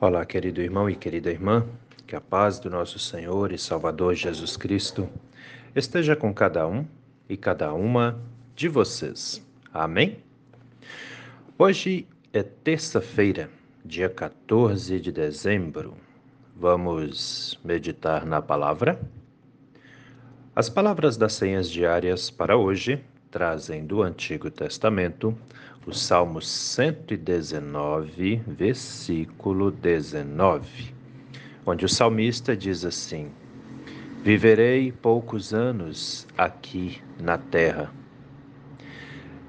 Olá, querido irmão e querida irmã, que a paz do nosso Senhor e Salvador Jesus Cristo esteja com cada um e cada uma de vocês. Amém? Hoje é terça-feira, dia 14 de dezembro. Vamos meditar na palavra? As palavras das senhas diárias para hoje trazem do Antigo Testamento o Salmo 119, versículo 19, onde o salmista diz assim: Viverei poucos anos aqui na terra.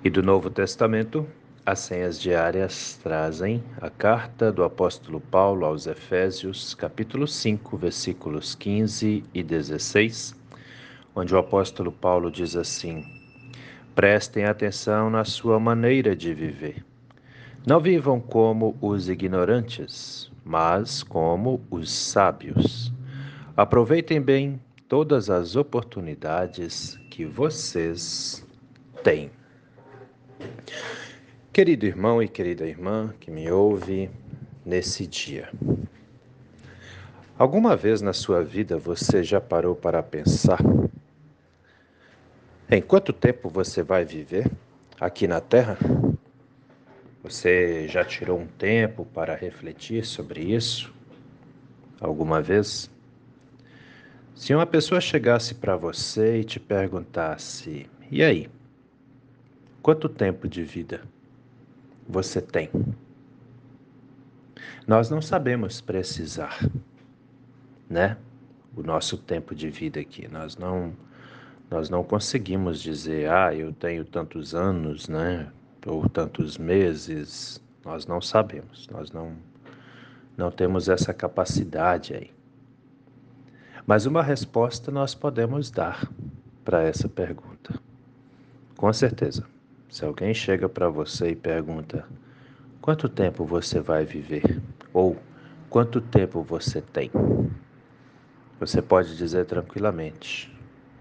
E do Novo Testamento, as senhas diárias trazem a carta do apóstolo Paulo aos Efésios, capítulo 5, versículos 15 e 16, onde o apóstolo Paulo diz assim: Prestem atenção na sua maneira de viver. Não vivam como os ignorantes, mas como os sábios. Aproveitem bem todas as oportunidades que vocês têm. Querido irmão e querida irmã que me ouve nesse dia. Alguma vez na sua vida você já parou para pensar em quanto tempo você vai viver aqui na Terra? Você já tirou um tempo para refletir sobre isso? Alguma vez? Se uma pessoa chegasse para você e te perguntasse: e aí? Quanto tempo de vida você tem? Nós não sabemos precisar, né? O nosso tempo de vida aqui. Nós não nós não conseguimos dizer, ah, eu tenho tantos anos, né? Ou tantos meses. Nós não sabemos, nós não, não temos essa capacidade aí. Mas uma resposta nós podemos dar para essa pergunta. Com certeza. Se alguém chega para você e pergunta: quanto tempo você vai viver? Ou quanto tempo você tem? Você pode dizer tranquilamente: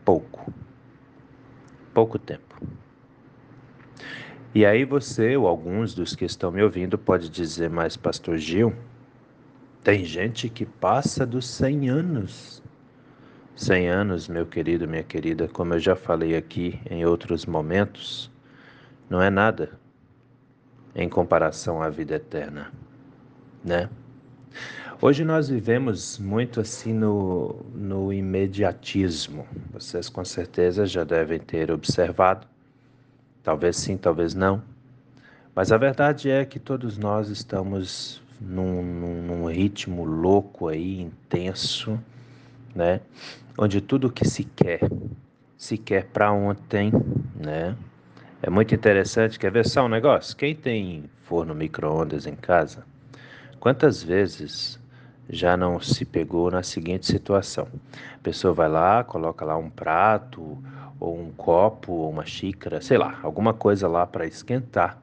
pouco. Pouco tempo. E aí você, ou alguns dos que estão me ouvindo, pode dizer, mas pastor Gil, tem gente que passa dos 100 anos. 100 anos, meu querido, minha querida, como eu já falei aqui em outros momentos, não é nada em comparação à vida eterna, né? Hoje nós vivemos muito assim no, no imediatismo. Vocês com certeza já devem ter observado. Talvez sim, talvez não. Mas a verdade é que todos nós estamos num, num, num ritmo louco aí, intenso, né? Onde tudo que se quer, se quer para ontem, né? É muito interessante. Quer ver só um negócio? Quem tem forno micro-ondas em casa, quantas vezes já não se pegou na seguinte situação. A pessoa vai lá, coloca lá um prato, ou um copo, ou uma xícara, sei lá, alguma coisa lá para esquentar.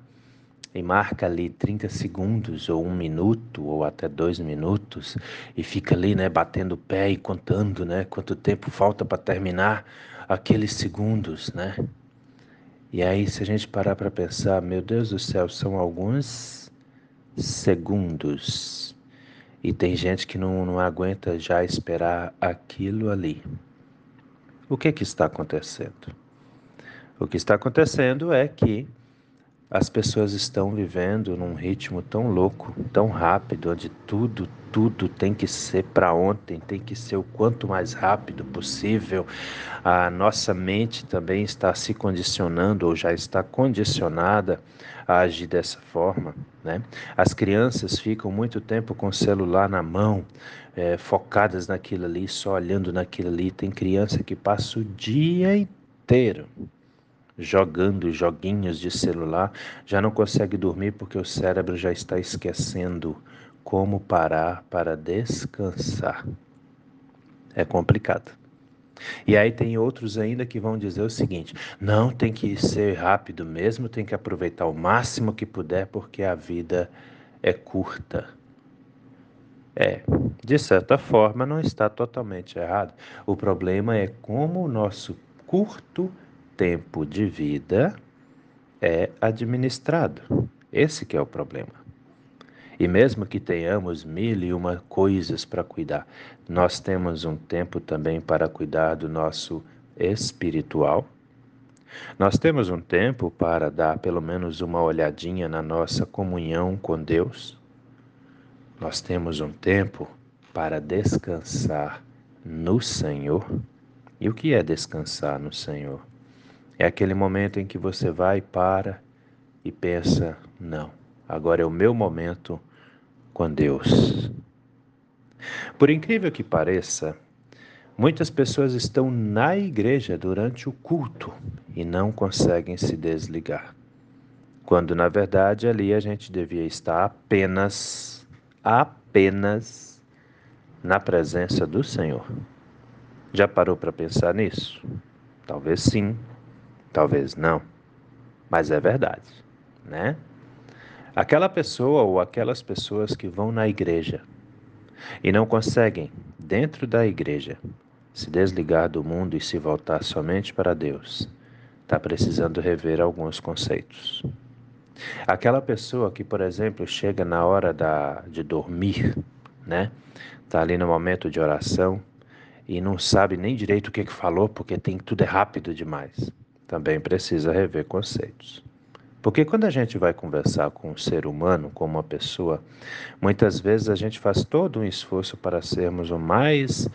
E marca ali 30 segundos, ou um minuto, ou até dois minutos, e fica ali, né, batendo o pé e contando, né, quanto tempo falta para terminar aqueles segundos, né? E aí, se a gente parar para pensar, meu Deus do céu, são alguns segundos e tem gente que não, não aguenta já esperar aquilo ali. O que, que está acontecendo? O que está acontecendo é que as pessoas estão vivendo num ritmo tão louco, tão rápido, onde tudo, tudo tem que ser para ontem, tem que ser o quanto mais rápido possível. A nossa mente também está se condicionando ou já está condicionada a agir dessa forma. Né? As crianças ficam muito tempo com o celular na mão, é, focadas naquilo ali, só olhando naquilo ali. Tem criança que passa o dia inteiro jogando joguinhos de celular, já não consegue dormir porque o cérebro já está esquecendo como parar para descansar. É complicado. E aí tem outros ainda que vão dizer o seguinte: não tem que ser rápido mesmo, tem que aproveitar o máximo que puder porque a vida é curta. É, de certa forma não está totalmente errado. O problema é como o nosso curto tempo de vida é administrado. Esse que é o problema. E mesmo que tenhamos mil e uma coisas para cuidar, nós temos um tempo também para cuidar do nosso espiritual. Nós temos um tempo para dar pelo menos uma olhadinha na nossa comunhão com Deus. Nós temos um tempo para descansar no Senhor. E o que é descansar no Senhor? É aquele momento em que você vai, para e pensa: não, agora é o meu momento com Deus. Por incrível que pareça, muitas pessoas estão na igreja durante o culto e não conseguem se desligar. Quando na verdade ali a gente devia estar apenas, apenas na presença do Senhor. Já parou para pensar nisso? Talvez sim, talvez não, mas é verdade, né? Aquela pessoa ou aquelas pessoas que vão na igreja e não conseguem, dentro da igreja, se desligar do mundo e se voltar somente para Deus, está precisando rever alguns conceitos. Aquela pessoa que, por exemplo, chega na hora da, de dormir, né? Está ali no momento de oração e não sabe nem direito o que, que falou porque tem tudo é rápido demais. Também precisa rever conceitos. Porque quando a gente vai conversar com um ser humano, com uma pessoa, muitas vezes a gente faz todo um esforço para sermos o mais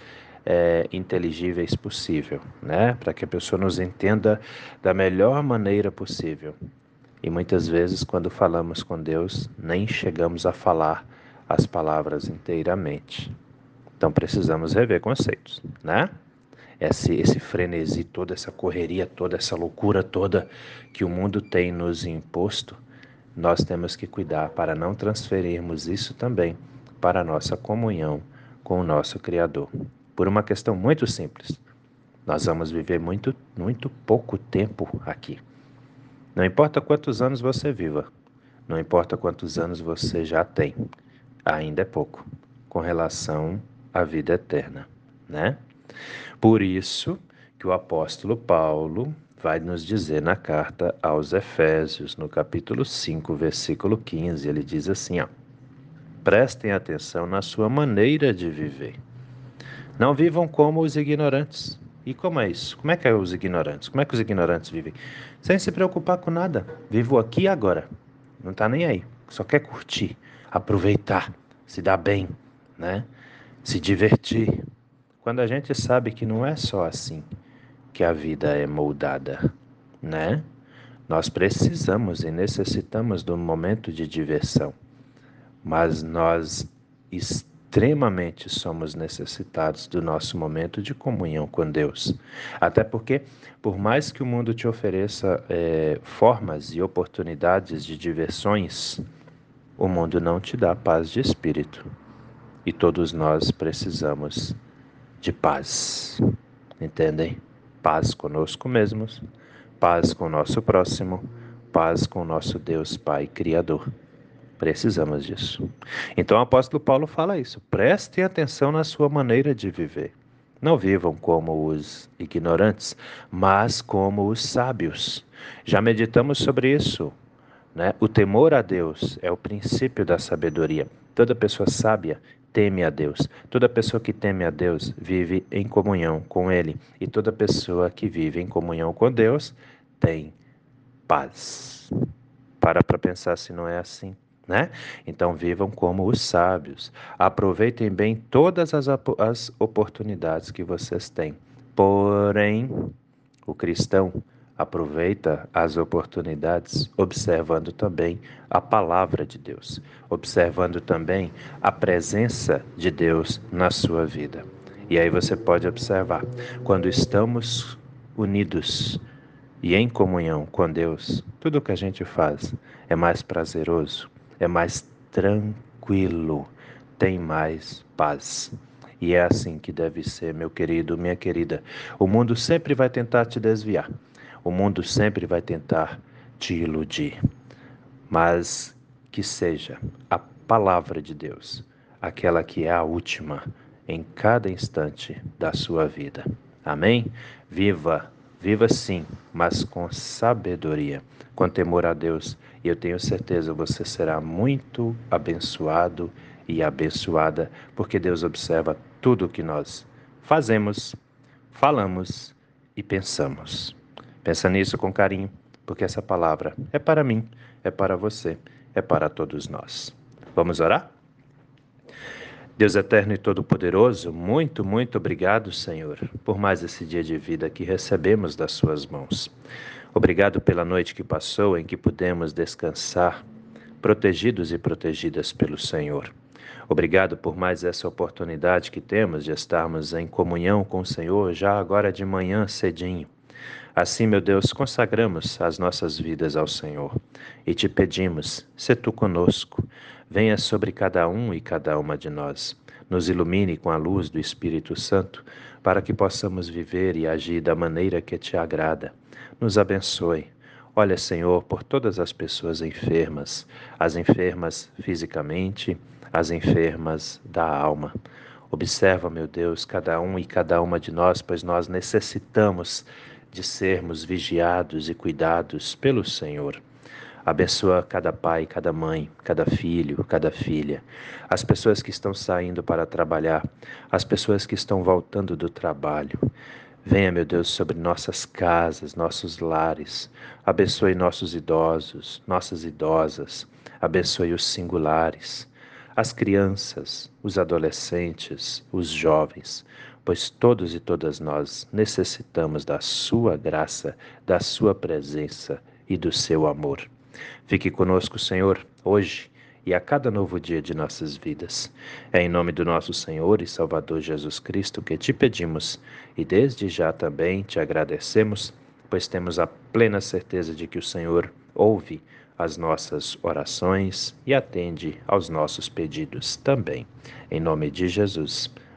é, inteligíveis possível, né? Para que a pessoa nos entenda da melhor maneira possível. E muitas vezes, quando falamos com Deus, nem chegamos a falar as palavras inteiramente. Então precisamos rever conceitos, né? Esse, esse frenesi, toda essa correria, toda essa loucura toda que o mundo tem nos imposto, nós temos que cuidar para não transferirmos isso também para a nossa comunhão com o nosso Criador. Por uma questão muito simples. Nós vamos viver muito, muito pouco tempo aqui. Não importa quantos anos você viva, não importa quantos anos você já tem, ainda é pouco com relação à vida eterna, né? Por isso que o apóstolo Paulo vai nos dizer na carta aos Efésios, no capítulo 5, versículo 15, ele diz assim, ó: Prestem atenção na sua maneira de viver. Não vivam como os ignorantes. E como é isso? Como é que é os ignorantes? Como é que os ignorantes vivem? Sem se preocupar com nada. Vivo aqui e agora. Não está nem aí. Só quer curtir, aproveitar, se dar bem, né? Se divertir. Quando a gente sabe que não é só assim que a vida é moldada, né? Nós precisamos e necessitamos um momento de diversão, mas nós extremamente somos necessitados do nosso momento de comunhão com Deus. Até porque, por mais que o mundo te ofereça é, formas e oportunidades de diversões, o mundo não te dá paz de espírito. E todos nós precisamos de paz. Entendem? Paz conosco mesmos, paz com o nosso próximo, paz com o nosso Deus Pai Criador. Precisamos disso. Então o apóstolo Paulo fala isso. Prestem atenção na sua maneira de viver. Não vivam como os ignorantes, mas como os sábios. Já meditamos sobre isso. Né? O temor a Deus é o princípio da sabedoria. Toda pessoa sábia teme a Deus. Toda pessoa que teme a Deus vive em comunhão com Ele. E toda pessoa que vive em comunhão com Deus tem paz. Para para pensar se não é assim. Né? Então vivam como os sábios. Aproveitem bem todas as, as oportunidades que vocês têm. Porém, o cristão Aproveita as oportunidades observando também a palavra de Deus, observando também a presença de Deus na sua vida. E aí você pode observar, quando estamos unidos e em comunhão com Deus, tudo o que a gente faz é mais prazeroso, é mais tranquilo, tem mais paz. E é assim que deve ser, meu querido, minha querida. O mundo sempre vai tentar te desviar. O mundo sempre vai tentar te iludir, mas que seja a palavra de Deus, aquela que é a última em cada instante da sua vida. Amém? Viva Viva sim, mas com sabedoria, com temor a Deus, e eu tenho certeza você será muito abençoado e abençoada, porque Deus observa tudo o que nós fazemos, falamos e pensamos. Pensa nisso com carinho, porque essa palavra é para mim, é para você, é para todos nós. Vamos orar? Deus eterno e todo-poderoso, muito, muito obrigado, Senhor, por mais esse dia de vida que recebemos das Suas mãos. Obrigado pela noite que passou em que pudemos descansar, protegidos e protegidas pelo Senhor. Obrigado por mais essa oportunidade que temos de estarmos em comunhão com o Senhor já agora de manhã cedinho. Assim, meu Deus, consagramos as nossas vidas ao Senhor e te pedimos, se tu conosco, venha sobre cada um e cada uma de nós. Nos ilumine com a luz do Espírito Santo, para que possamos viver e agir da maneira que te agrada. Nos abençoe. Olha, Senhor, por todas as pessoas enfermas, as enfermas fisicamente, as enfermas da alma. Observa, meu Deus, cada um e cada uma de nós, pois nós necessitamos de sermos vigiados e cuidados pelo Senhor. Abençoa cada pai, cada mãe, cada filho, cada filha, as pessoas que estão saindo para trabalhar, as pessoas que estão voltando do trabalho. Venha, meu Deus, sobre nossas casas, nossos lares. Abençoe nossos idosos, nossas idosas. Abençoe os singulares, as crianças, os adolescentes, os jovens, pois todos e todas nós necessitamos da Sua graça, da Sua presença e do seu amor. Fique conosco, Senhor, hoje e a cada novo dia de nossas vidas. É em nome do nosso Senhor e Salvador Jesus Cristo que te pedimos e desde já também te agradecemos, pois temos a plena certeza de que o Senhor ouve as nossas orações e atende aos nossos pedidos também. Em nome de Jesus.